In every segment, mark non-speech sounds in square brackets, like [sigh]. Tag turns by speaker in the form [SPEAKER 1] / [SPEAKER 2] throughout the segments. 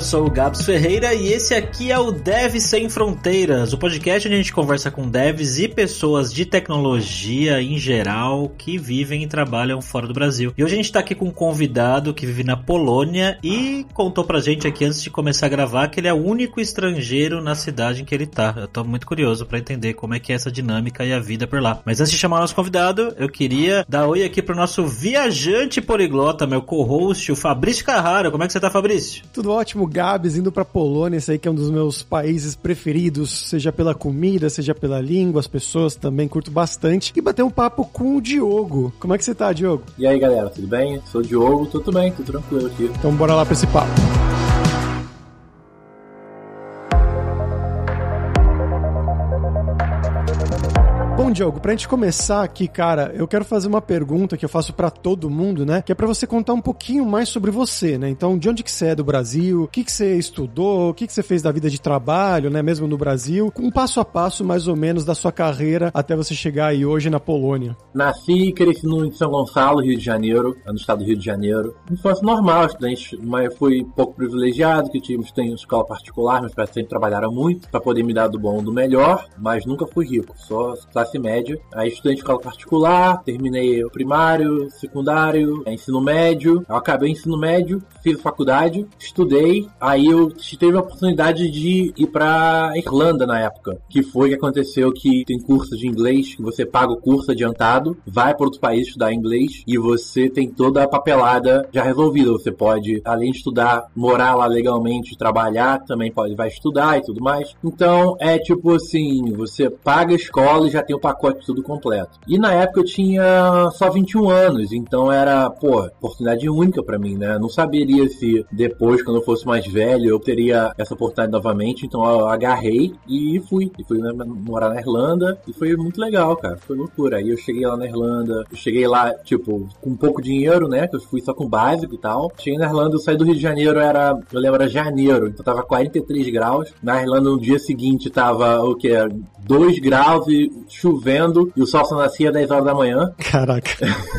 [SPEAKER 1] eu sou o Gabs Ferreira e esse aqui é o Dev Sem Fronteiras, o podcast onde a gente conversa com devs e pessoas de tecnologia em geral que vivem e trabalham fora do Brasil. E hoje a gente tá aqui com um convidado que vive na Polônia e contou pra gente aqui antes de começar a gravar que ele é o único estrangeiro na cidade em que ele tá. Eu tô muito curioso para entender como é que é essa dinâmica e a vida por lá. Mas antes de chamar o nosso convidado, eu queria dar oi aqui pro nosso viajante poliglota, meu co-host, o Fabrício Carrara. Como é que você tá, Fabrício?
[SPEAKER 2] Tudo ótimo, Gabs, indo pra Polônia, esse aí que é um dos meus países preferidos, seja pela comida, seja pela língua, as pessoas também curto bastante. E bater um papo com o Diogo. Como é que você tá, Diogo?
[SPEAKER 3] E aí, galera, tudo bem? Sou o Diogo, tudo bem, tudo tranquilo aqui.
[SPEAKER 2] Então bora lá pra esse papo. Diogo, pra gente começar aqui, cara, eu quero fazer uma pergunta que eu faço para todo mundo, né? Que é para você contar um pouquinho mais sobre você, né? Então, de onde que você é do Brasil? O que que você estudou? O que que você fez da vida de trabalho, né? Mesmo no Brasil? Um passo a passo, mais ou menos, da sua carreira até você chegar aí hoje na Polônia.
[SPEAKER 3] Nasci e cresci no São Gonçalo, Rio de Janeiro, no estado do Rio de Janeiro. Infância normal, estudante, mas fui pouco privilegiado, que tive tenho escola particular, meus pais sempre trabalharam muito para poder me dar do bom do melhor, mas nunca fui rico, só classe média. Aí estudei em escola particular, terminei o primário, secundário, ensino médio. Eu acabei o ensino médio, fiz faculdade, estudei. Aí eu tive a oportunidade de ir pra Irlanda na época. Que foi que aconteceu que tem curso de inglês, que você paga o curso adiantado, vai para outro país estudar inglês e você tem toda a papelada já resolvida. Você pode, além de estudar, morar lá legalmente, trabalhar, também pode vai estudar e tudo mais. Então é tipo assim, você paga a escola e já tem o pacote tudo completo. E na época eu tinha só 21 anos, então era, pô, oportunidade única para mim, né? Não saberia se depois, quando eu fosse mais velho, eu teria essa oportunidade novamente, então eu agarrei e fui. E fui né, morar na Irlanda e foi muito legal, cara. Foi loucura. Aí eu cheguei lá na Irlanda, eu cheguei lá, tipo, com pouco dinheiro, né? Que eu fui só com básico e tal. Cheguei na Irlanda, eu saí do Rio de Janeiro, era, eu lembro, era janeiro, então tava 43 graus. Na Irlanda, no dia seguinte, tava o que? 2 graus e chovendo e o sol só nascia às 10 horas da manhã. [laughs]
[SPEAKER 2] Caraca.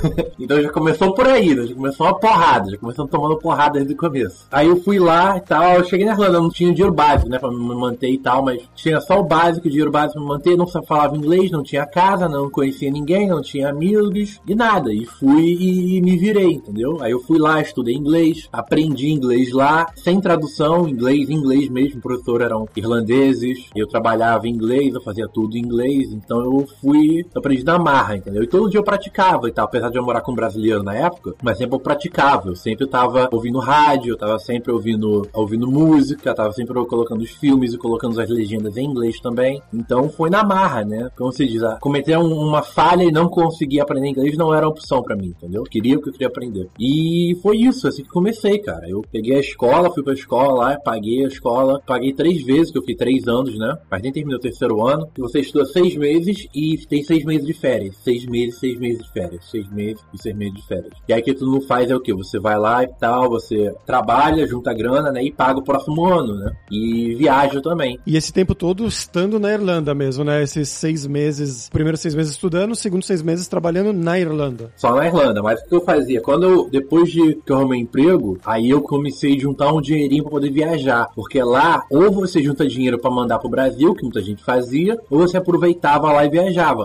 [SPEAKER 2] [laughs]
[SPEAKER 3] então já começou por aí, né? Já começou uma porrada, já começou tomando porrada desde o começo. Aí eu fui lá e tal, eu cheguei na Irlanda, não tinha dinheiro básico, né, pra me manter e tal, mas tinha só o básico, o dinheiro básico pra me manter, não falava inglês, não tinha casa, não conhecia ninguém, não tinha amigos e nada. E fui e me virei, entendeu? Aí eu fui lá, estudei inglês, aprendi inglês lá, sem tradução, inglês, inglês mesmo, o professor eram irlandeses, eu trabalhava em inglês, eu fazia tudo em inglês, então eu fui, eu aprendi na marra, entendeu? E todo dia eu praticava e tal, apesar de eu morar com um brasileiro na época, mas sempre eu praticava, eu sempre tava ouvindo rádio, eu tava sempre ouvindo, ouvindo música, tava sempre colocando os filmes e colocando as legendas em inglês também, então foi na marra, né? Como se diz, ah, cometer um, uma falha e não conseguir aprender inglês não era opção para mim, entendeu? Eu queria o que eu queria aprender. E foi isso, assim que comecei, cara. Eu peguei a escola, fui pra escola lá, paguei a escola, paguei três vezes, que eu fiquei três anos, né? Mas nem terminei o terceiro ano. Você estuda seis meses e tem seis meses de férias. Seis meses, seis meses de férias. Seis meses e seis meses de férias. E aí que tu não faz é o que? Você vai lá e tal, você trabalha, junta grana, né? E paga o próximo ano, né? E viaja também.
[SPEAKER 2] E esse tempo todo estando na Irlanda mesmo, né? Esses seis meses, primeiros seis meses estudando, segundo seis meses trabalhando na Irlanda.
[SPEAKER 3] Só na Irlanda, mas o que eu fazia? Quando eu, depois de que eu arrumei emprego, aí eu comecei a juntar um dinheirinho para poder viajar. Porque lá, ou você junta dinheiro para mandar pro Brasil, que muita gente fazia, ou você aproveitava lá e viajava.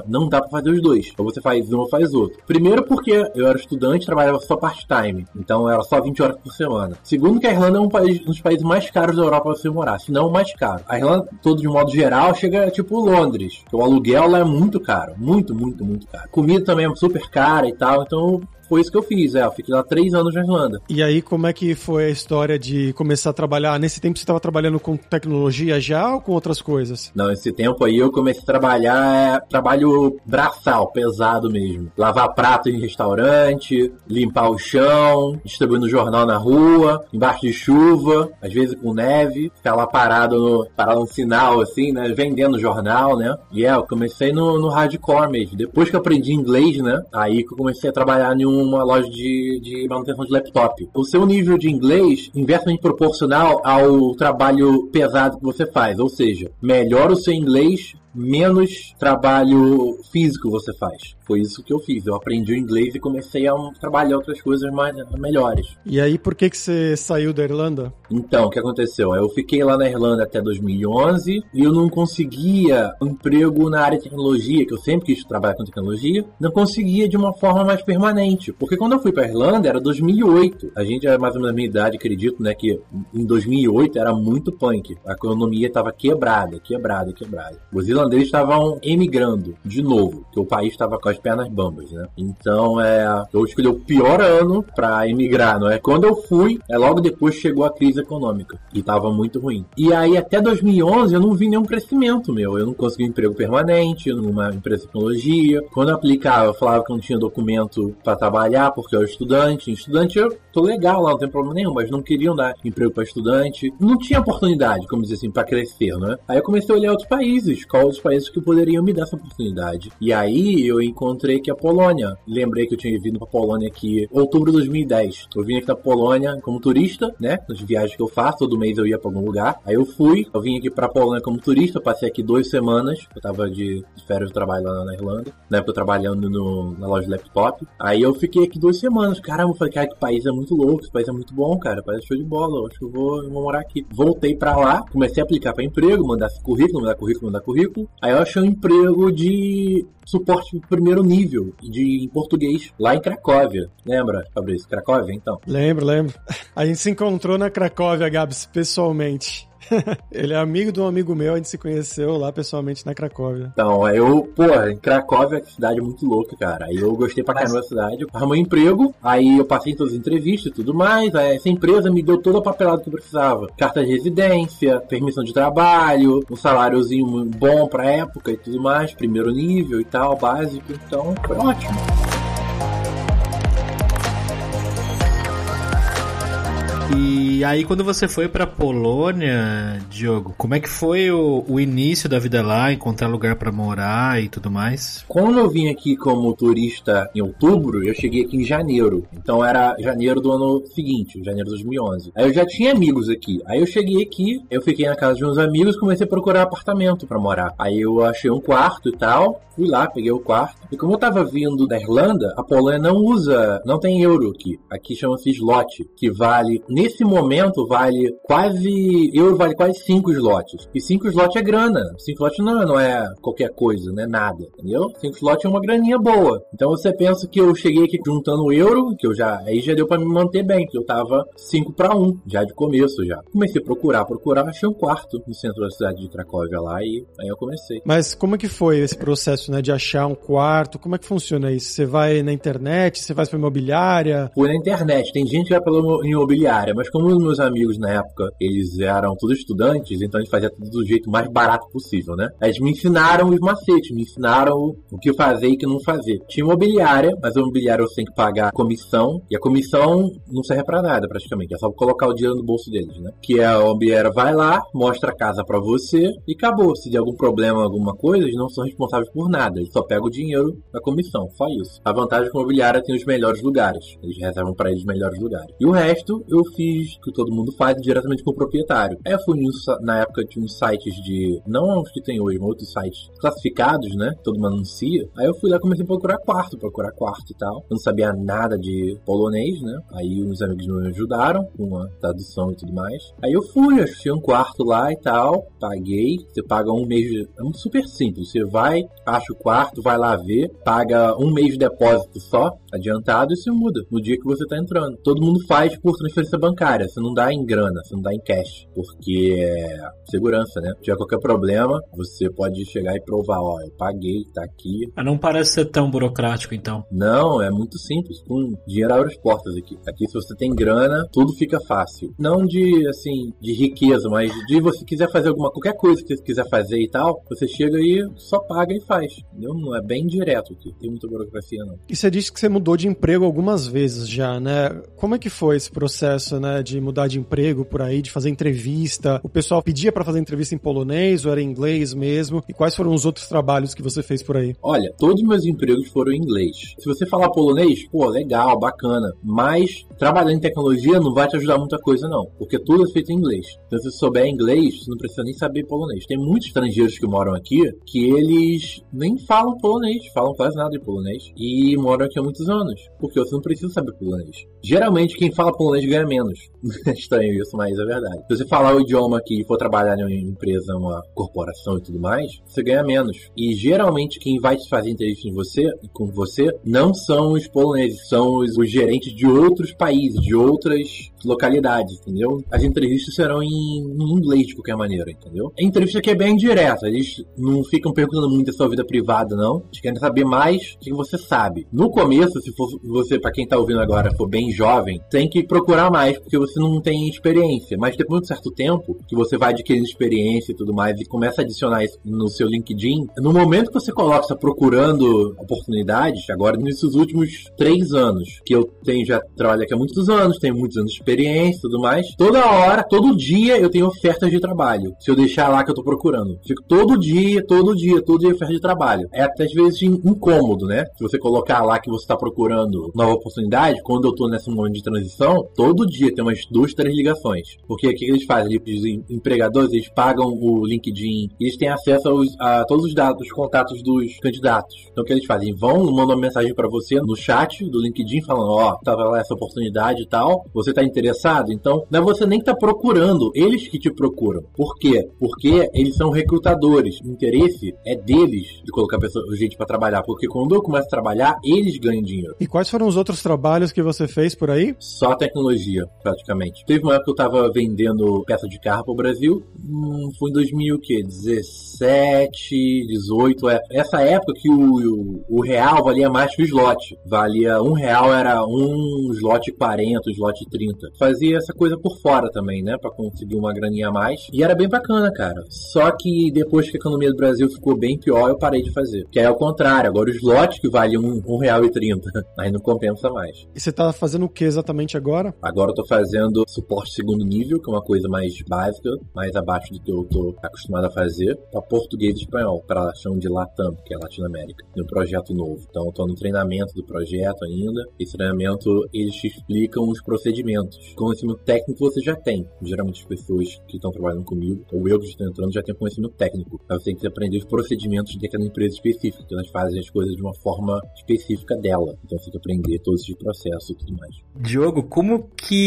[SPEAKER 3] Não dá para fazer os dois. Ou você faz um ou faz outro. Primeiro porque eu era estudante, trabalhava só part-time. Então era só 20 horas por semana. Segundo que a Irlanda é um, país, um dos países mais caros da Europa pra você morar, se não o mais caro. A Irlanda, todo de modo geral, chega tipo Londres. O aluguel lá é muito caro. Muito, muito, muito caro. Comida também é super cara e tal. Então foi isso que eu fiz, é. Eu fiquei lá três anos na Irlanda.
[SPEAKER 2] E aí, como é que foi a história de começar a trabalhar? Nesse tempo você estava trabalhando com tecnologia já ou com outras coisas?
[SPEAKER 3] Não, esse tempo aí eu comecei a trabalhar, é, trabalho braçal, pesado mesmo. Lavar prato em restaurante, limpar o chão, distribuindo jornal na rua, embaixo de chuva, às vezes com neve, ficar lá parado no, parado no sinal, assim, né? Vendendo jornal, né? E é, eu comecei no, no hardcore mesmo. Depois que eu aprendi inglês, né? Aí que eu comecei a trabalhar em um uma loja de, de manutenção de laptop. O seu nível de inglês inversamente proporcional ao trabalho pesado que você faz, ou seja, melhora o seu inglês menos trabalho físico você faz. Foi isso que eu fiz. Eu aprendi o inglês e comecei a trabalhar outras coisas mais melhores.
[SPEAKER 2] E aí, por que que você saiu da Irlanda?
[SPEAKER 3] Então, o que aconteceu? Eu fiquei lá na Irlanda até 2011 e eu não conseguia emprego na área de tecnologia, que eu sempre quis trabalhar com tecnologia, não conseguia de uma forma mais permanente. Porque quando eu fui para Irlanda era 2008. A gente é mais ou menos da minha idade, acredito, né, que em 2008 era muito punk. A economia estava quebrada, quebrada, quebrada. Os irlandeses estavam emigrando de novo, que o país estava com as pernas bambas, né? Então, é, eu escolhi o pior ano para emigrar, não é? Quando eu fui, é logo depois chegou a crise econômica e estava muito ruim. E aí até 2011 eu não vi nenhum crescimento meu. Eu não consegui um emprego permanente numa empresa de tecnologia. Quando eu aplicava, eu falava que não tinha documento para trabalhar porque eu era estudante. Estudante eu tô legal lá, não tem problema nenhum, mas não queriam dar emprego para estudante. Não tinha oportunidade, como dizer assim, para crescer, né? Aí eu comecei a olhar outros países, quais os países que poderiam me dar essa oportunidade. E aí eu encontrei que a Polônia. Lembrei que eu tinha vindo para Polônia aqui outubro de 2010. Eu vim aqui da Polônia como turista, né? Nas viagens que eu faço, todo mês eu ia para algum lugar. Aí eu fui, eu vim aqui para Polônia como turista, passei aqui duas semanas. Eu tava de, férias de trabalho lá na Irlanda, na época eu trabalhando no, na loja de laptop. Aí eu fiquei aqui duas semanas. Caramba, eu falei, cara, que país é muito louco, esse país é muito bom, cara. País é show de bola, eu acho que eu vou, eu vou morar aqui. Voltei para lá, comecei a aplicar para emprego, mandar currículo, mandar currículo, mandar currículo. Aí eu achei um emprego de suporte primeiro nível de em português lá em Cracóvia. Lembra, Fabrício? Cracóvia, então?
[SPEAKER 2] Lembro, lembro. A gente se encontrou na Cracóvia, Gabs, pessoalmente. [laughs] Ele é amigo de um amigo meu, a gente se conheceu lá pessoalmente na Cracóvia.
[SPEAKER 3] Então, eu, pô, em Cracóvia é uma cidade muito louca, cara. Aí eu gostei pra caramba da cidade. Arrumei um emprego, aí eu passei em todas as entrevistas e tudo mais. Aí essa empresa me deu toda a papelada que eu precisava: carta de residência, permissão de trabalho, um saláriozinho bom pra época e tudo mais, primeiro nível e tal, básico. Então, foi ótimo.
[SPEAKER 1] E aí, quando você foi pra Polônia, Diogo, como é que foi o, o início da vida lá, encontrar lugar para morar e tudo mais?
[SPEAKER 3] Quando eu vim aqui como turista em outubro, eu cheguei aqui em janeiro. Então era janeiro do ano seguinte, janeiro de 2011. Aí eu já tinha amigos aqui. Aí eu cheguei aqui, eu fiquei na casa de uns amigos, comecei a procurar apartamento para morar. Aí eu achei um quarto e tal, fui lá, peguei o quarto. E como eu tava vindo da Irlanda, a Polônia não usa, não tem euro aqui. Aqui chama-se slot, que vale nesse momento vale quase. Euro vale quase 5 slots. E 5 slots é grana. 5 slots não, não é qualquer coisa, não é nada. Entendeu? 5 slots é uma graninha boa. Então você pensa que eu cheguei aqui juntando euro, que eu já. Aí já deu para me manter bem, que eu tava 5 para 1, já de começo já. Comecei a procurar, procurar, achei um quarto no centro da cidade de Cracóvia lá e aí eu comecei.
[SPEAKER 2] Mas como é que foi esse processo, né, de achar um quarto? Como é que funciona isso? Você vai na internet, você vai pra imobiliária?
[SPEAKER 3] Fui na internet, tem gente que vai pela imobiliária, mas como os meus amigos na época, eles eram todos estudantes, então a gente fazia tudo do jeito mais barato possível, né? Eles me ensinaram os macetes, me ensinaram o que fazer e o que não fazer. Tinha imobiliária, mas a imobiliária você tem que pagar comissão, e a comissão não serve pra nada praticamente, é só colocar o dinheiro no bolso deles, né? Que é a imobiliária vai lá, mostra a casa pra você e acabou. Se der algum problema, alguma coisa, eles não são responsáveis por nada, eles só pegam o dinheiro da comissão, só isso. A vantagem é que a imobiliária tem os melhores lugares, eles reservam para eles os melhores lugares. E o resto eu que todo mundo faz diretamente com o proprietário. Aí eu fui na época de uns sites de, não os que tem hoje, mas outros sites classificados, né? Todo mundo anuncia. Aí eu fui lá e comecei a procurar quarto, procurar quarto e tal. Eu não sabia nada de polonês, né? Aí uns amigos me ajudaram com a tradução e tudo mais. Aí eu fui, achei um quarto lá e tal, paguei. Você paga um mês, de... é super simples. Você vai, acha o quarto, vai lá ver, paga um mês de depósito só, adiantado e se muda no dia que você tá entrando. Todo mundo faz por transferência bancária, você não dá em grana, você não dá em cash, porque é segurança, né? Se tiver qualquer problema, você pode chegar e provar, ó, eu paguei, tá aqui.
[SPEAKER 1] Mas não parece ser tão burocrático, então.
[SPEAKER 3] Não, é muito simples, com dinheiro abre as portas aqui. Aqui se você tem grana, tudo fica fácil. Não de, assim, de riqueza, mas de você quiser fazer alguma, qualquer coisa que você quiser fazer e tal, você chega e só paga e faz, entendeu? Não é bem direto aqui, tem muita burocracia não.
[SPEAKER 2] E você disse que você mudou de emprego algumas vezes já, né? Como é que foi esse processo, né, de mudar de emprego por aí, de fazer entrevista? O pessoal pedia para fazer entrevista em polonês ou era em inglês mesmo? E quais foram os outros trabalhos que você fez por aí?
[SPEAKER 3] Olha, todos os meus empregos foram em inglês. Se você falar polonês, pô, legal, bacana. Mas trabalhar em tecnologia não vai te ajudar muita coisa, não. Porque tudo é feito em inglês. Então, se você souber inglês, você não precisa nem saber polonês. Tem muitos estrangeiros que moram aqui que eles nem falam polonês, falam quase nada de polonês. E moram aqui há muitos anos. Porque você não precisa saber polonês. Geralmente, quem fala polonês ganha menos [laughs] estranho isso, mas é verdade. Se você falar o idioma aqui e for trabalhar em uma empresa, uma corporação e tudo mais, você ganha menos. E geralmente quem vai te fazer entrevista em você, com você não são os poloneses, são os, os gerentes de outros países, de outras localidades, entendeu? As entrevistas serão em, em, inglês de qualquer maneira, entendeu? A entrevista aqui é bem direta, eles não ficam perguntando muito da sua vida privada, não. Eles querem saber mais do que você sabe. No começo, se for você, para quem tá ouvindo agora, for bem jovem, tem que procurar mais, porque você não tem experiência. Mas depois de um certo tempo, que você vai adquirindo experiência e tudo mais, e começa a adicionar isso no seu LinkedIn, no momento que você coloca, está procurando oportunidades, agora nesses últimos três anos, que eu tenho já trabalho aqui há muitos anos, tenho muitos anos de experiência e tudo mais, toda hora, todo dia eu tenho ofertas de trabalho. Se eu deixar lá que eu tô procurando. Fico todo dia, todo dia, todo dia oferta de trabalho. É até às vezes incômodo, né? Se você colocar lá que você está procurando nova oportunidade, quando eu tô nesse momento de transição, todo dia tem umas duas, três ligações. Porque o que eles fazem? Os empregadores, eles pagam o LinkedIn, eles têm acesso aos, a todos os dados, os contatos dos candidatos. Então o que eles fazem? Vão, mandam uma mensagem para você no chat do LinkedIn falando, ó, oh, tava lá essa oportunidade e tal, você tá interessado? Então, não é você nem que tá procurando, eles que te procuram. Por quê? Porque eles são recrutadores. O interesse é deles de colocar pessoa, gente para trabalhar, porque quando eu começo a trabalhar, eles ganham dinheiro.
[SPEAKER 2] E quais foram os outros trabalhos que você fez por aí?
[SPEAKER 3] Só tecnologia, praticamente. Teve uma época que eu tava vendendo peça de carro pro Brasil, hum, foi em 2017, 18, é. Essa época que o, o, o, real valia mais que o slot. Valia, um real era um slot 40, slot 30. Fazia essa coisa por fora também, né, pra conseguir uma graninha a mais. E era bem bacana, cara. Só que depois que a economia do Brasil ficou bem pior, eu parei de fazer. Que é o contrário, agora o slot que vale um, um real e trinta. [laughs] Aí não compensa mais.
[SPEAKER 2] E você tá fazendo o que exatamente agora?
[SPEAKER 3] Agora tô fazendo suporte segundo nível, que é uma coisa mais básica, mais abaixo do que eu tô acostumado a fazer, para português e espanhol, para chão de Latam, que é Latinoamérica, no projeto novo. Então tô no treinamento do projeto ainda. Esse treinamento eles te explicam os procedimentos. Conhecimento técnico você já tem. Geralmente as pessoas que estão trabalhando comigo, ou eu que estou entrando, já tem conhecimento técnico. Mas você tem que aprender os procedimentos daquela empresa específica, que elas fazem as coisas de uma forma específica dela. Então você tem que aprender todos esses processos e tudo mais.
[SPEAKER 1] Diogo, como que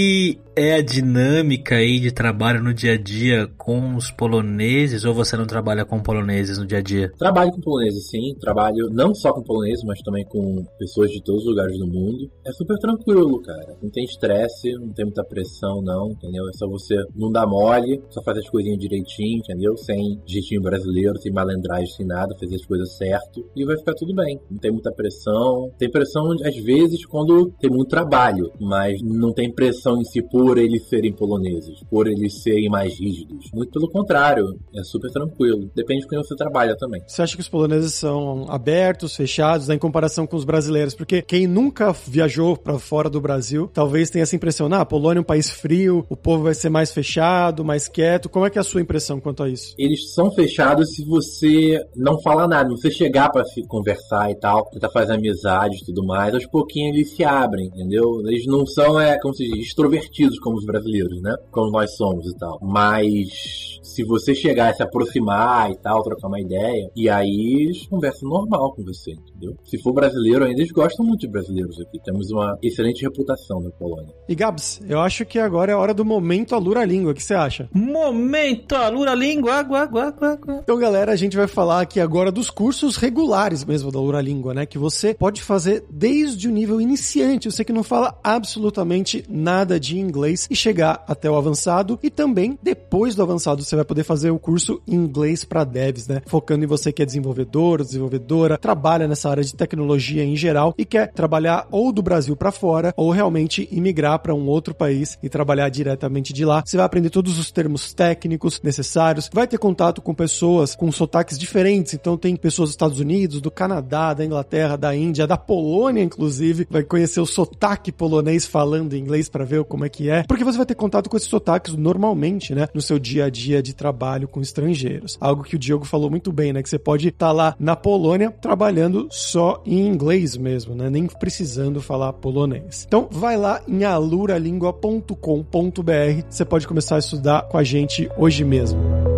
[SPEAKER 1] é a dinâmica aí de trabalho no dia a dia com os poloneses ou você não trabalha com poloneses no dia a dia?
[SPEAKER 3] Trabalho com poloneses, sim. Trabalho não só com poloneses, mas também com pessoas de todos os lugares do mundo. É super tranquilo, cara. Não tem estresse, não tem muita pressão, não, entendeu? É só você não dar mole, só fazer as coisinhas direitinho, entendeu? Sem jeitinho brasileiro, sem malandragem, sem nada, fazer as coisas certo e vai ficar tudo bem. Não tem muita pressão. Tem pressão, às vezes, quando tem muito trabalho, mas não tem pressão em si por eles serem poloneses, por eles serem mais rígidos. Muito pelo contrário, é super tranquilo. Depende de quem você trabalha também.
[SPEAKER 2] Você acha que os poloneses são abertos, fechados, né, em comparação com os brasileiros? Porque quem nunca viajou para fora do Brasil, talvez tenha essa impressão, ah, a Polônia é um país frio, o povo vai ser mais fechado, mais quieto. Como é que é a sua impressão quanto a isso?
[SPEAKER 3] Eles são fechados se você não fala nada, você chegar para se conversar e tal, tentar fazer amizade e tudo mais, aos pouquinhos eles se abrem, entendeu? Eles não são, é, como se diz, extrovertidos como os brasileiros, né? Como nós somos e tal. Mas se você chegar a se aproximar e tal, trocar uma ideia, e aí eles conversam normal com você, entendeu? Se for brasileiro ainda, eles gostam muito de brasileiros aqui. Temos uma excelente reputação na Polônia.
[SPEAKER 2] E Gabs, eu acho que agora é a hora do momento Alura Língua. O que você acha?
[SPEAKER 1] Momento Alura Língua, água, água, água, água.
[SPEAKER 2] Então, galera, a gente vai falar aqui agora dos cursos regulares mesmo da Alura Língua, né? Que você pode fazer desde o nível iniciante, você que não fala absolutamente nada de inglês e chegar até o avançado e também depois do avançado você vai poder fazer o curso inglês para devs, né? Focando em você que é desenvolvedor, desenvolvedora, trabalha nessa área de tecnologia em geral e quer trabalhar ou do Brasil para fora ou realmente imigrar para um outro país e trabalhar diretamente de lá. Você vai aprender todos os termos técnicos necessários, vai ter contato com pessoas com sotaques diferentes, então tem pessoas dos Estados Unidos, do Canadá, da Inglaterra, da Índia, da Polônia inclusive, vai conhecer o sotaque polonês falando inglês para ver como é que é, porque você vai ter contato com esses sotaques normalmente, né, no seu dia a dia de trabalho com estrangeiros. Algo que o Diogo falou muito bem, né? Que você pode estar tá lá na Polônia trabalhando só em inglês mesmo, né? Nem precisando falar polonês. Então vai lá em aluralingua.com.br, você pode começar a estudar com a gente hoje mesmo.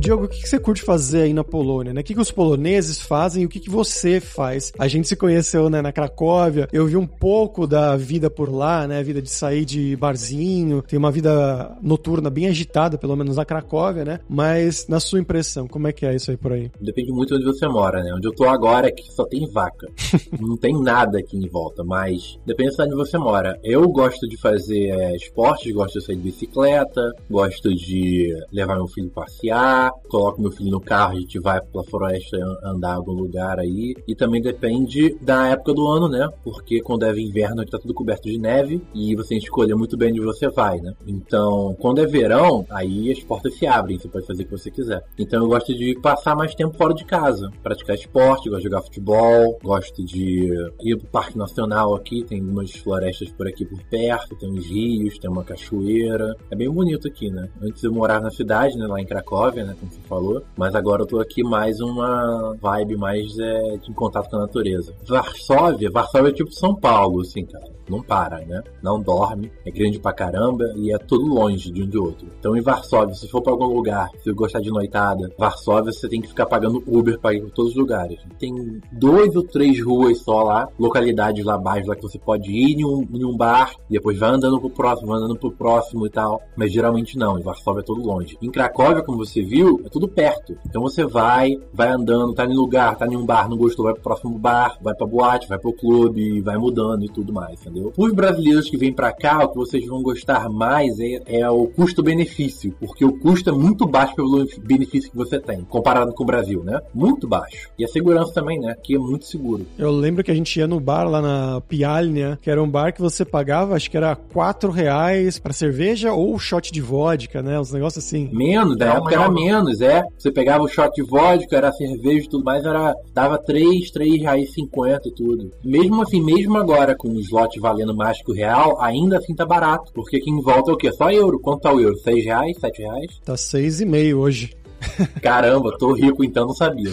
[SPEAKER 2] Diogo, o que você curte fazer aí na Polônia, né? O que os poloneses fazem e o que você faz? A gente se conheceu, né, na Cracóvia, eu vi um pouco da vida por lá, né? A vida de sair de barzinho, tem uma vida noturna bem agitada, pelo menos na Cracóvia, né? Mas, na sua impressão, como é que é isso aí por aí?
[SPEAKER 3] Depende muito onde você mora, né? Onde eu tô agora é que só tem vaca. [laughs] Não tem nada aqui em volta, mas depende de onde você mora. Eu gosto de fazer é, esportes, gosto de sair de bicicleta, gosto de levar meu filho passear, coloco meu filho no carro, a gente vai pela floresta andar algum lugar aí. E também depende da época do ano, né? Porque quando é inverno aqui tá tudo coberto de neve e você escolhe muito bem onde você vai, né? Então, quando é verão, aí as portas se abrem, você pode fazer o que você quiser. Então eu gosto de passar mais tempo fora de casa, praticar esporte, gosto de jogar futebol, gosto de ir pro Parque Nacional aqui, tem umas florestas por aqui por perto, tem uns rios, tem uma cachoeira. É bem bonito aqui, né? Antes eu morava na cidade, né, lá em Cracóvia, né, como você falou, mas agora eu tô aqui mais uma vibe mais é, de contato com a natureza. Varsóvia, Varsóvia é tipo São Paulo, assim, cara não para, né? Não dorme, é grande pra caramba e é tudo longe de um de outro. Então em Varsóvia, se for pra algum lugar, se gostar de noitada, Varsóvia você tem que ficar pagando Uber pra ir pra todos os lugares. Tem dois ou três ruas só lá, localidades lá abaixo lá que você pode ir em um, em um bar e depois vai andando pro próximo, vai andando pro próximo e tal. Mas geralmente não, em Varsóvia é tudo longe. Em Cracóvia, como você viu, é tudo perto. Então você vai, vai andando, tá em lugar, tá em um bar, não gostou, vai pro próximo bar, vai pra boate, vai pro clube, vai mudando e tudo mais entendeu? Os brasileiros que vêm para cá, o que vocês vão gostar mais é, é o custo-benefício, porque o custo é muito baixo pelo benefício que você tem, comparado com o Brasil, né? Muito baixo. E a segurança também, né? Que é muito seguro.
[SPEAKER 2] Eu lembro que a gente ia no bar lá na Pialnia, que era um bar que você pagava, acho que era 4 reais pra cerveja ou shot de vodka, né? Uns negócios assim.
[SPEAKER 3] Menos, na época era menos, é. Você pegava o shot de vodka, era cerveja e tudo mais, era, dava 3, 3 reais 50 e tudo. Mesmo assim, mesmo agora com o slot valendo mais que o real, ainda assim tá barato. Porque aqui em volta é o quê? Só euro. Quanto tá o euro? 6 reais? 7 reais?
[SPEAKER 2] Tá 6,5 hoje.
[SPEAKER 3] Caramba, tô rico então, não sabia.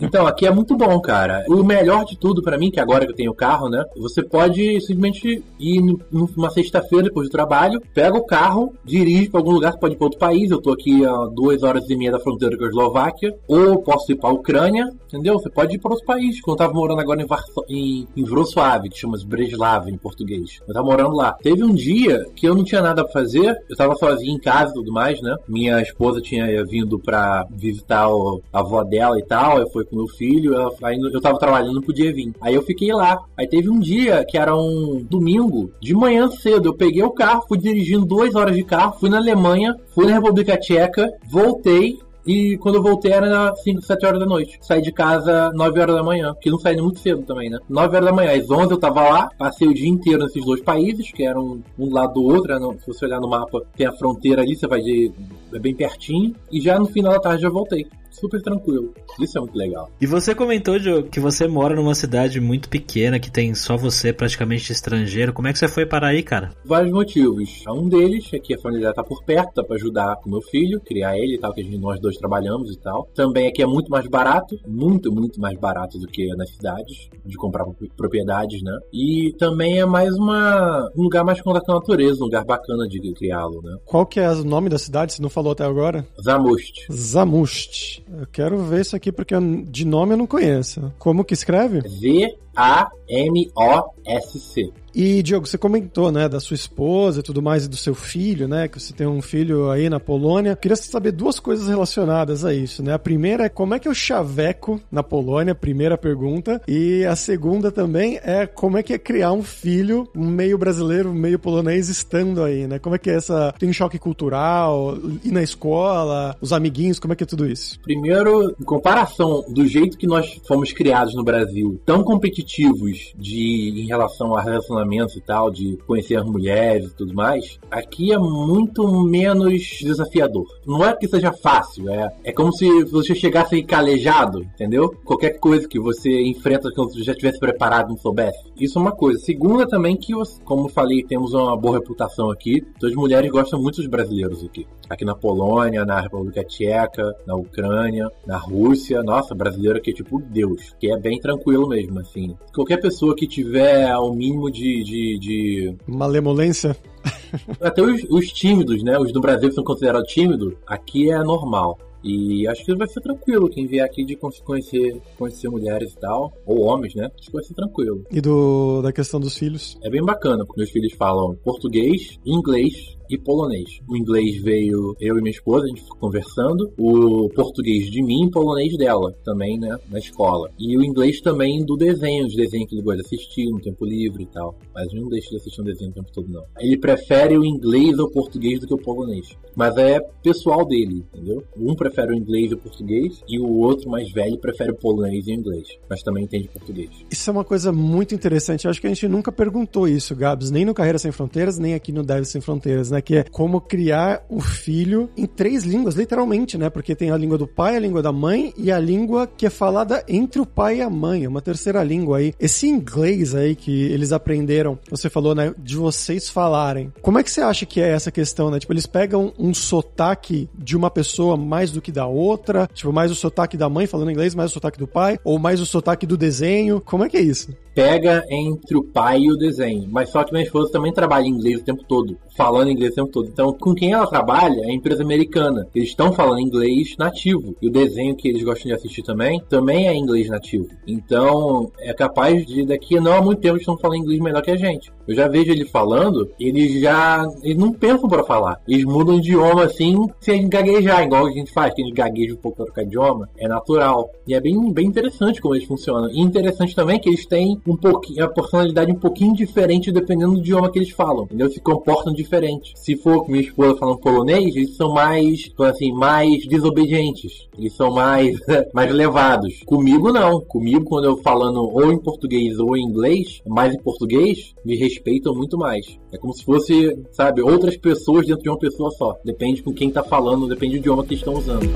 [SPEAKER 3] Então, aqui é muito bom, cara. O melhor de tudo para mim, que agora que eu tenho carro, né? Você pode simplesmente ir numa sexta-feira depois do trabalho, pega o carro, dirige para algum lugar, pode ir para outro país. Eu tô aqui a duas horas e meia da fronteira com a Eslováquia, ou posso ir para a Ucrânia, entendeu? Você pode ir para outros países. Quando eu tava morando agora em, Varso... em, em Wrocław, que chama Breslav em português. Eu tava morando lá. Teve um dia que eu não tinha nada para fazer, eu tava sozinho em casa e tudo mais, né? Minha esposa tinha vindo para visitar o, a avó dela e tal, eu fui com meu filho, eu, aí eu tava trabalhando, não podia vir. Aí eu fiquei lá. Aí teve um dia que era um domingo, de manhã cedo, eu peguei o carro, fui dirigindo duas horas de carro, fui na Alemanha, fui na República Tcheca, voltei, e quando eu voltei era 5, 7 horas da noite. Saí de casa 9 horas da manhã, que não saí muito cedo também, né? 9 horas da manhã. Às 11 eu tava lá, passei o dia inteiro nesses dois países, que eram um lado do outro. Né? Se você olhar no mapa, tem a fronteira ali, você vai ver é bem pertinho. E já no final da tarde já voltei super tranquilo. Isso é muito legal.
[SPEAKER 1] E você comentou, Diogo, que você mora numa cidade muito pequena, que tem só você praticamente estrangeiro. Como é que você foi para aí, cara?
[SPEAKER 3] Vários motivos. Um deles é que a família tá por perto, dá pra ajudar o meu filho, criar ele e tal, que a gente, nós dois trabalhamos e tal. Também aqui é muito mais barato, muito, muito mais barato do que nas cidades, de comprar propriedades, né? E também é mais uma, um lugar mais contato com a natureza, um lugar bacana de criá-lo, né?
[SPEAKER 2] Qual que é o nome da cidade? Você não falou até agora?
[SPEAKER 3] Zamust.
[SPEAKER 2] Zamust. Eu quero ver isso aqui porque de nome eu não conheço. Como que escreve?
[SPEAKER 3] V-A-M-O-S-C.
[SPEAKER 2] E, Diogo, você comentou, né, da sua esposa e tudo mais, e do seu filho, né, que você tem um filho aí na Polônia. Queria saber duas coisas relacionadas a isso, né? A primeira é como é que eu chaveco na Polônia, primeira pergunta. E a segunda também é como é que é criar um filho meio brasileiro, meio polonês, estando aí, né? Como é que é essa... Tem choque cultural, ir na escola, os amiguinhos, como é que é tudo isso?
[SPEAKER 3] Primeiro, em comparação do jeito que nós fomos criados no Brasil, tão competitivos de, em relação a relacionamento e tal, de conhecer as mulheres e tudo mais, aqui é muito menos desafiador. Não é que seja fácil, é, é como se você chegasse calejado, entendeu? Qualquer coisa que você enfrenta que você já tivesse preparado não soubesse. Isso é uma coisa. Segunda também que, como falei, temos uma boa reputação aqui. Então as mulheres gostam muito dos brasileiros aqui. Aqui na Polônia, na República Tcheca, na Ucrânia, na Rússia. Nossa, brasileiro aqui é tipo Deus. Que é bem tranquilo mesmo, assim. Qualquer pessoa que tiver o mínimo de de. de,
[SPEAKER 2] Malemolência?
[SPEAKER 3] Até os, os, tímidos, né? Os do Brasil que são considerados tímidos, aqui é normal. E acho que vai ser tranquilo. Quem vier aqui de conhecer, conhecer mulheres e tal, ou homens, né? Acho que vai ser tranquilo.
[SPEAKER 2] E do, da questão dos filhos?
[SPEAKER 3] É bem bacana, porque meus filhos falam português, inglês e polonês. O inglês veio eu e minha esposa, a gente ficou conversando. O português de mim e polonês dela, também, né, na escola. E o inglês também do desenho, de desenho que ele gosta de assistir no tempo livre e tal. Mas não deixa de assistir um desenho o tempo todo, não. Ele prefere o inglês ou o português do que o polonês. Mas é pessoal dele, entendeu? Um prefere o inglês e o português, e o outro mais velho prefere o polonês e o inglês. Mas também entende português.
[SPEAKER 2] Isso é uma coisa muito interessante. Eu acho que a gente nunca perguntou isso, Gabs, nem no Carreira Sem Fronteiras, nem aqui no Deve Sem Fronteiras, né? Que é como criar o filho em três línguas, literalmente, né? Porque tem a língua do pai, a língua da mãe e a língua que é falada entre o pai e a mãe, uma terceira língua aí. Esse inglês aí que eles aprenderam, você falou, né? De vocês falarem. Como é que você acha que é essa questão, né? Tipo, eles pegam um sotaque de uma pessoa mais do que da outra, tipo, mais o sotaque da mãe falando inglês, mais o sotaque do pai, ou mais o sotaque do desenho. Como é que é isso?
[SPEAKER 3] Pega entre o pai e o desenho. Mas só que minha esposa também trabalha em inglês o tempo todo, falando inglês o tempo todo. Então, com quem ela trabalha é empresa americana. Eles estão falando inglês nativo. E o desenho que eles gostam de assistir também, também é inglês nativo. Então, é capaz de daqui não há muito tempo estão falando inglês melhor que a gente. Eu já vejo ele falando, eles já. Eles não pensam para falar. Eles mudam de idioma assim, sem gaguejar, igual a gente faz, que a gente gagueja um pouco para trocar idioma. É natural. E é bem, bem interessante como eles funcionam. E interessante também que eles têm um pouquinho, a personalidade um pouquinho diferente dependendo do idioma que eles falam. Entendeu? Se comportam diferente. Se for minha esposa falando polonês, eles são mais, assim, mais desobedientes. Eles são mais, [laughs] mais levados. Comigo não. Comigo, quando eu falando ou em português ou em inglês, mais em português, me respeitam muito mais. É como se fosse, sabe, outras pessoas dentro de uma pessoa só. Depende com quem tá falando, depende do idioma que estão usando.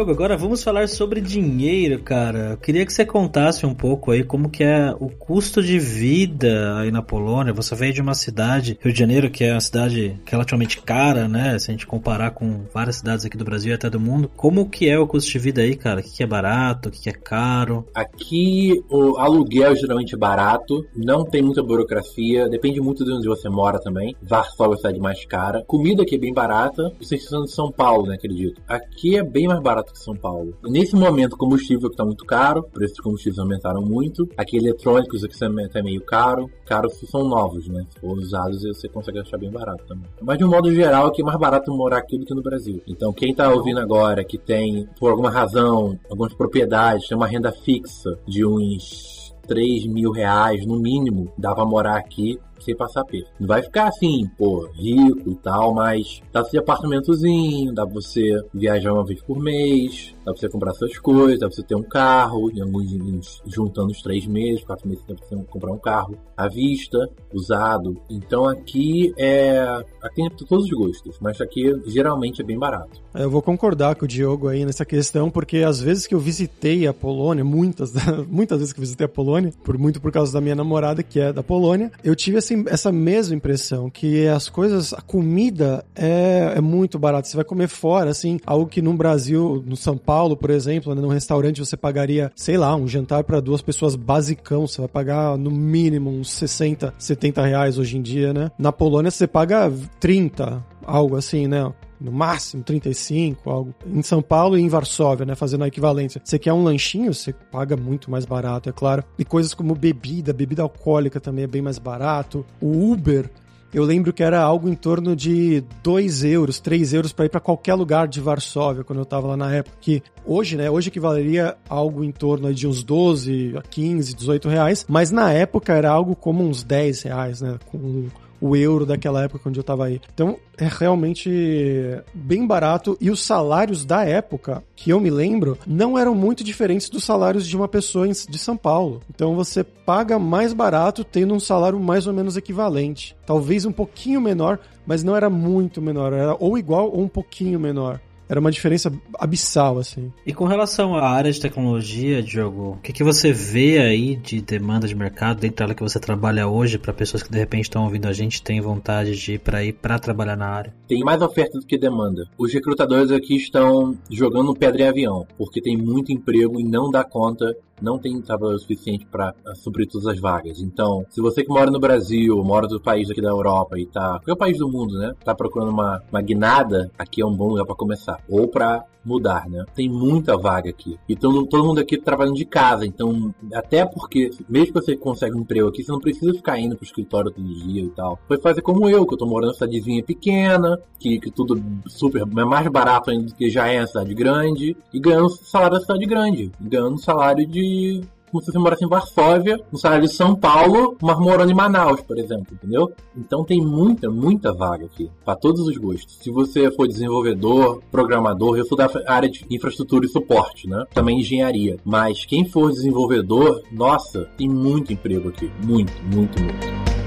[SPEAKER 1] Diogo, agora vamos falar sobre dinheiro, cara. Eu queria que você contasse um pouco aí como que é o custo de vida aí na Polônia. Você veio de uma cidade, Rio de Janeiro, que é uma cidade relativamente cara, né? Se a gente comparar com várias cidades aqui do Brasil e até do mundo. Como que é o custo de vida aí, cara? O que, é barato, o que, é caro?
[SPEAKER 3] Aqui o aluguel é geralmente barato, não tem muita burocracia, depende muito de onde você mora também. Varsóvia é a cidade mais cara. Comida aqui é bem barata. Vocês são de São Paulo, né? Acredito. Aqui é bem mais barato barato que São Paulo. Nesse momento, combustível que está muito caro, preços de combustíveis aumentaram muito. Aqui eletrônicos aqui é meio caro. Caros se são novos, né? Se for usados, você consegue achar bem barato também. Mas de um modo geral, aqui é mais barato morar aqui do que no Brasil. Então, quem está ouvindo agora que tem, por alguma razão, algumas propriedades, tem uma renda fixa de uns 3 mil reais no mínimo, dá pra morar aqui sem passar perto. Não vai ficar assim, pô, rico e tal, mas dá pra ter apartamentozinho, dá pra você viajar uma vez por mês, dá pra você comprar suas coisas, dá pra você ter um carro, em alguns juntando os três meses, quatro meses dá pra você comprar um carro à vista, usado. Então aqui é. Aqui tem todos os gostos, mas aqui geralmente é bem barato.
[SPEAKER 2] Eu vou concordar com o Diogo aí nessa questão, porque às vezes que eu visitei a Polônia, muitas, [laughs] muitas vezes que eu visitei a Polônia, por muito por causa da minha namorada, que é da Polônia, eu tive essa essa mesma impressão, que as coisas, a comida é, é muito barata. Você vai comer fora, assim, algo que no Brasil, no São Paulo, por exemplo, né, num restaurante você pagaria, sei lá, um jantar para duas pessoas basicão, você vai pagar no mínimo uns 60, 70 reais hoje em dia, né? Na Polônia você paga 30, algo assim, né? No máximo 35, algo. Em São Paulo e em Varsóvia, né, fazendo a equivalência. Você quer um lanchinho, você paga muito mais barato, é claro. E coisas como bebida, bebida alcoólica também é bem mais barato. O Uber eu lembro que era algo em torno de 2 euros, 3 euros para ir para qualquer lugar de Varsóvia, quando eu estava lá na época. Que hoje, né? Hoje equivaleria algo em torno de uns 12 a 15, 18 reais. Mas na época era algo como uns 10 reais, né? Com o euro daquela época quando eu tava aí. Então é realmente bem barato e os salários da época, que eu me lembro, não eram muito diferentes dos salários de uma pessoa de São Paulo. Então você paga mais barato tendo um salário mais ou menos equivalente. Talvez um pouquinho menor, mas não era muito menor, era ou igual ou um pouquinho menor era uma diferença abissal, assim.
[SPEAKER 1] E com relação à área de tecnologia, Diogo, o que, que você vê aí de demanda de mercado dentro dela que você trabalha hoje para pessoas que de repente estão ouvindo a gente têm vontade de ir para ir para trabalhar na área?
[SPEAKER 3] Tem mais oferta do que demanda. Os recrutadores aqui estão jogando pedra em avião, porque tem muito emprego e não dá conta não tem trabalhador suficiente para suprir todas as vagas. Então, se você que mora no Brasil, mora do país aqui da Europa e tá, qualquer país do mundo, né, tá procurando uma, uma guinada, aqui é um bom lugar para começar. Ou para mudar, né? Tem muita vaga aqui. Então todo mundo aqui tá trabalhando de casa, então até porque mesmo que você consegue um emprego aqui, você não precisa ficar indo pro escritório todo dia e tal. Foi fazer como eu, que eu tô morando em cidadezinha pequena, que, que tudo super é mais barato ainda do que já é a cidade grande, e ganhando salário da cidade grande, ganhando salário de você morasse em Varsóvia, no salário de São Paulo, mas morando em Manaus, por exemplo, entendeu? Então tem muita, muita vaga aqui, para todos os gostos. Se você for desenvolvedor, programador, eu sou da área de infraestrutura e suporte, né? Também engenharia. Mas quem for desenvolvedor, nossa, tem muito emprego aqui. Muito, muito, muito.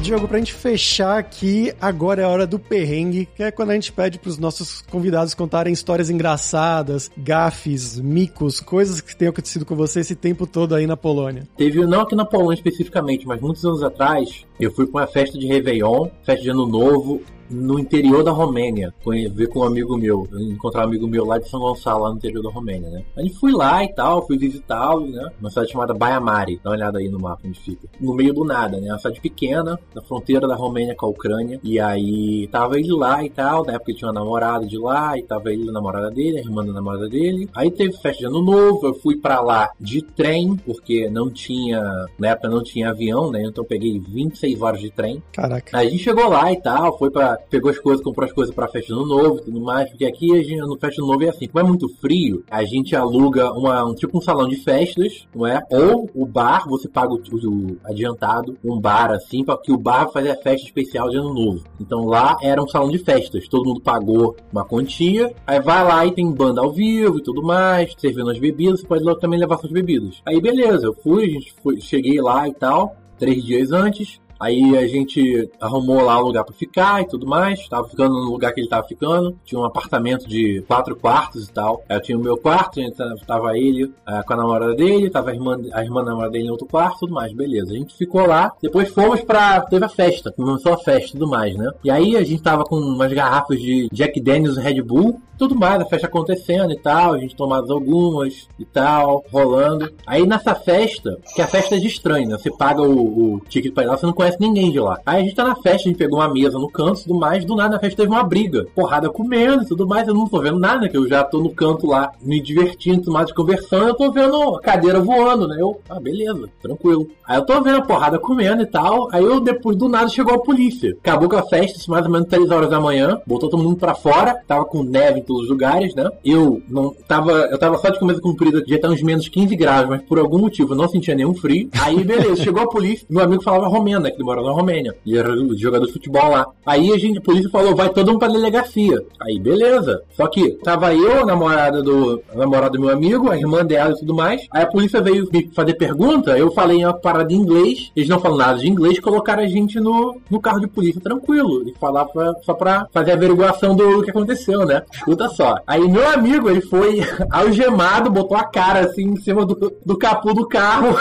[SPEAKER 2] Diogo, pra gente fechar aqui, agora é a hora do perrengue, que é quando a gente pede pros nossos convidados contarem histórias engraçadas, gafes, micos, coisas que tenham acontecido com você esse tempo todo aí na Polônia.
[SPEAKER 3] Teve, não aqui na Polônia especificamente, mas muitos anos atrás, eu fui pra uma festa de Réveillon, festa de Ano Novo, no interior da Romênia, ver com um amigo meu, encontrar um amigo meu lá de São Gonçalo, lá no interior da Romênia, né? A gente fui lá e tal, fui visitá-lo, né? Uma cidade chamada Baiamari, dá uma olhada aí no mapa onde fica. No meio do nada, né? Uma cidade pequena, na fronteira da Romênia com a Ucrânia. E aí tava ele lá e tal, na época ele tinha uma namorada de lá, e tava ele a namorada dele, a irmã da namorada dele. Aí teve festa de ano novo, eu fui para lá de trem, porque não tinha, na época não tinha avião, né? Então eu peguei 26 horas de trem.
[SPEAKER 2] Caraca.
[SPEAKER 3] Aí a gente chegou lá e tal, foi para pegou as coisas, comprou as coisas pra festa do novo e tudo mais, porque aqui a gente, no festa do novo é assim, como é muito frio, a gente aluga uma, um, tipo um salão de festas, não é? Ou o bar, você paga o, o adiantado, um bar assim, para que o bar fazer a festa especial de ano novo. Então lá era um salão de festas, todo mundo pagou uma quantia, aí vai lá e tem banda ao vivo e tudo mais, servindo as bebidas, você pode também levar suas bebidas. Aí beleza, eu fui, a gente foi, cheguei lá e tal, três dias antes, Aí a gente arrumou lá um lugar para ficar e tudo mais. Tava ficando no lugar que ele tava ficando. Tinha um apartamento de quatro quartos e tal. Eu tinha o meu quarto, tava ele é, com a namorada dele, tava a irmã, a irmã da namorada dele em outro quarto, tudo mais. Beleza. A gente ficou lá. Depois fomos pra. Teve a festa. Começou a festa e tudo mais, né? E aí a gente tava com umas garrafas de Jack Daniels Red Bull tudo mais, a festa acontecendo e tal, a gente tomando algumas e tal, rolando. Aí nessa festa, que a festa é de estranho, né? Você paga o, o ticket pra ir lá, você não conhece ninguém de lá. Aí a gente tá na festa, a gente pegou uma mesa no canto e tudo mais, do nada na festa teve uma briga. Porrada comendo e tudo mais, eu não tô vendo nada, que eu já tô no canto lá, me divertindo, tudo mais, conversando, eu tô vendo a cadeira voando, né? Eu, ah, beleza, tranquilo. Aí eu tô vendo a porrada comendo e tal, aí eu depois do nada chegou a polícia. Acabou com a festa, mais ou menos 3 horas da manhã, botou todo mundo pra fora, tava com neve todos os lugares, né? Eu não tava, eu tava só de camisa comprida, já tá uns menos 15 graus, mas por algum motivo eu não sentia nenhum frio. Aí, beleza, chegou a polícia, meu amigo falava romeno, né? Que mora na Romênia. E era jogador de futebol lá. Aí a gente, a polícia falou, vai todo mundo pra delegacia. Aí, beleza. Só que tava eu, a namorada do, a namorada do meu amigo, a irmã dela e tudo mais. Aí a polícia veio me fazer pergunta, eu falei uma parada em inglês, eles não falam nada de inglês, colocaram a gente no, no carro de polícia tranquilo. E falava só pra fazer a averiguação do que aconteceu, né? Escuta só. Aí meu amigo, ele foi [laughs] algemado, botou a cara assim em cima do, do capô do carro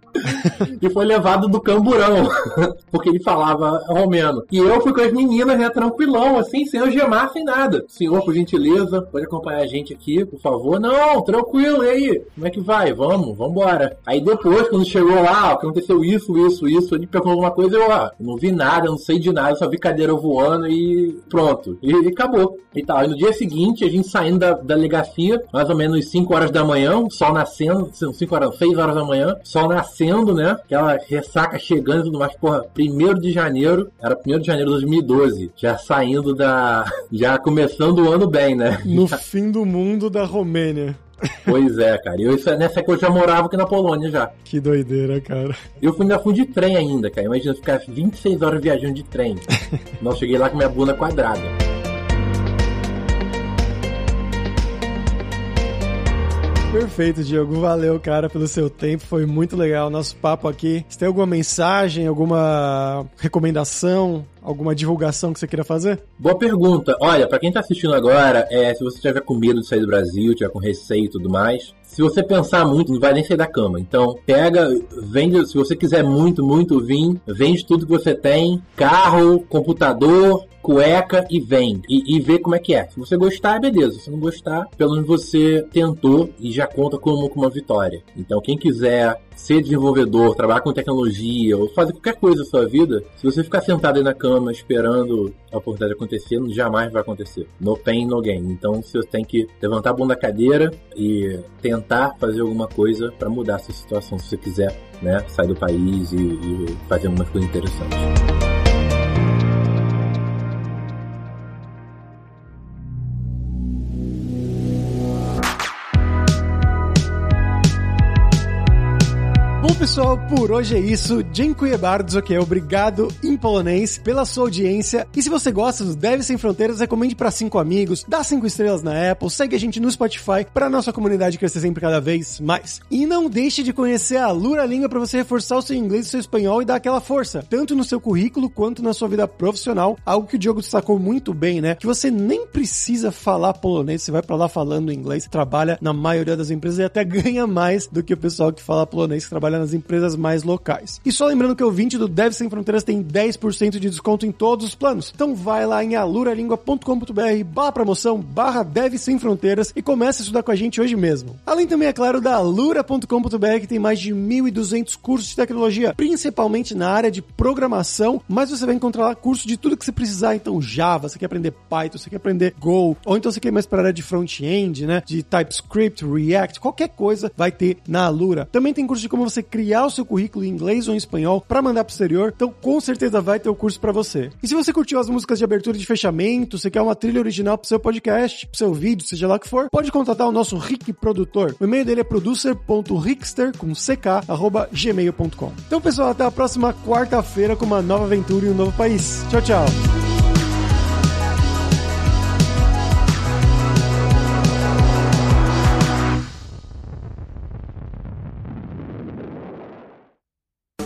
[SPEAKER 3] [laughs] e foi levado do camburão, [laughs] porque ele falava romeno. E eu fui com as meninas, né, tranquilão, assim, sem algemar, sem nada. Senhor, por gentileza, pode acompanhar a gente aqui, por favor? Não, tranquilo, e aí? Como é que vai? Vamos, vambora. Aí depois, quando chegou lá, aconteceu isso, isso, isso, ele perguntou alguma coisa, eu, ó, não vi nada, não sei de nada, só vi cadeira voando e pronto. E, e acabou. E tal. E no dia seguinte, a gente saindo da, da mais ou menos 5 horas da manhã, sol nascendo, 5 horas, 6 horas da manhã, sol nascendo, né? Aquela ressaca chegando e tudo mais, porra, 1 de janeiro, era 1 de janeiro de 2012, já saindo da. já começando o ano bem, né?
[SPEAKER 2] No fim do mundo da Romênia.
[SPEAKER 3] Pois é, cara. Eu, isso, nessa época eu já morava aqui na Polônia já.
[SPEAKER 2] Que doideira, cara.
[SPEAKER 3] Eu fui, ainda fui de trem ainda, cara. Imagina ficar 26 horas viajando de trem. [laughs] Nossa, cheguei lá com minha bunda quadrada.
[SPEAKER 2] Perfeito, Diogo. Valeu, cara, pelo seu tempo. Foi muito legal o nosso papo aqui. Se tem alguma mensagem, alguma recomendação, alguma divulgação que você queira fazer?
[SPEAKER 3] Boa pergunta. Olha, para quem tá assistindo agora, é, se você tiver com medo de sair do Brasil, tiver com receio e tudo mais, se você pensar muito, não vai nem sair da cama. Então, pega, vende, se você quiser muito, muito vir, vende tudo que você tem, carro, computador, cueca e vende. E, e vê como é que é. Se você gostar, beleza. Se não gostar, pelo menos você tentou e já conta como uma vitória. Então, quem quiser ser desenvolvedor, trabalhar com tecnologia ou fazer qualquer coisa na sua vida, se você ficar sentado aí na cama esperando a oportunidade acontecer, jamais vai acontecer. No pain, no gain. Então você tem que levantar a bunda da cadeira e tentar fazer alguma coisa para mudar essa situação, se você quiser né, sair do país e, e fazer alguma coisa interessante.
[SPEAKER 2] Pessoal, por hoje é isso. Dziękuję bardzo, que é obrigado em polonês pela sua audiência. E se você gosta do Deve Sem Fronteiras, recomende para cinco amigos, dá cinco estrelas na Apple, segue a gente no Spotify para nossa comunidade crescer sempre cada vez mais. E não deixe de conhecer a Lura Língua para você reforçar o seu inglês e o seu espanhol e dar aquela força, tanto no seu currículo quanto na sua vida profissional. Algo que o Diogo destacou muito bem, né? Que você nem precisa falar polonês, você vai para lá falando inglês, trabalha na maioria das empresas e até [laughs] ganha mais do que o pessoal que fala polonês que trabalha nas empresas mais locais. E só lembrando que o 20 do Deve Sem Fronteiras tem 10% de desconto em todos os planos. Então vai lá em aluralingua.com.br barra promoção barra Deve Sem Fronteiras e comece a estudar com a gente hoje mesmo. Além também, é claro, da alura.com.br que tem mais de 1.200 cursos de tecnologia, principalmente na área de programação, mas você vai encontrar lá curso de tudo que você precisar. Então Java, você quer aprender Python, você quer aprender Go, ou então você quer mais para a área de front-end, né, de TypeScript, React, qualquer coisa vai ter na Alura. Também tem curso de como você criar criar o seu currículo em inglês ou em espanhol para mandar pro exterior, então com certeza vai ter o curso para você. E se você curtiu as músicas de abertura e de fechamento, você quer uma trilha original pro seu podcast, pro seu vídeo, seja lá o que for, pode contatar o nosso Rick Produtor. O e-mail dele é producer.rickster com ck@gmail.com. Então, pessoal, até a próxima quarta-feira com uma nova aventura em um novo país. Tchau, tchau.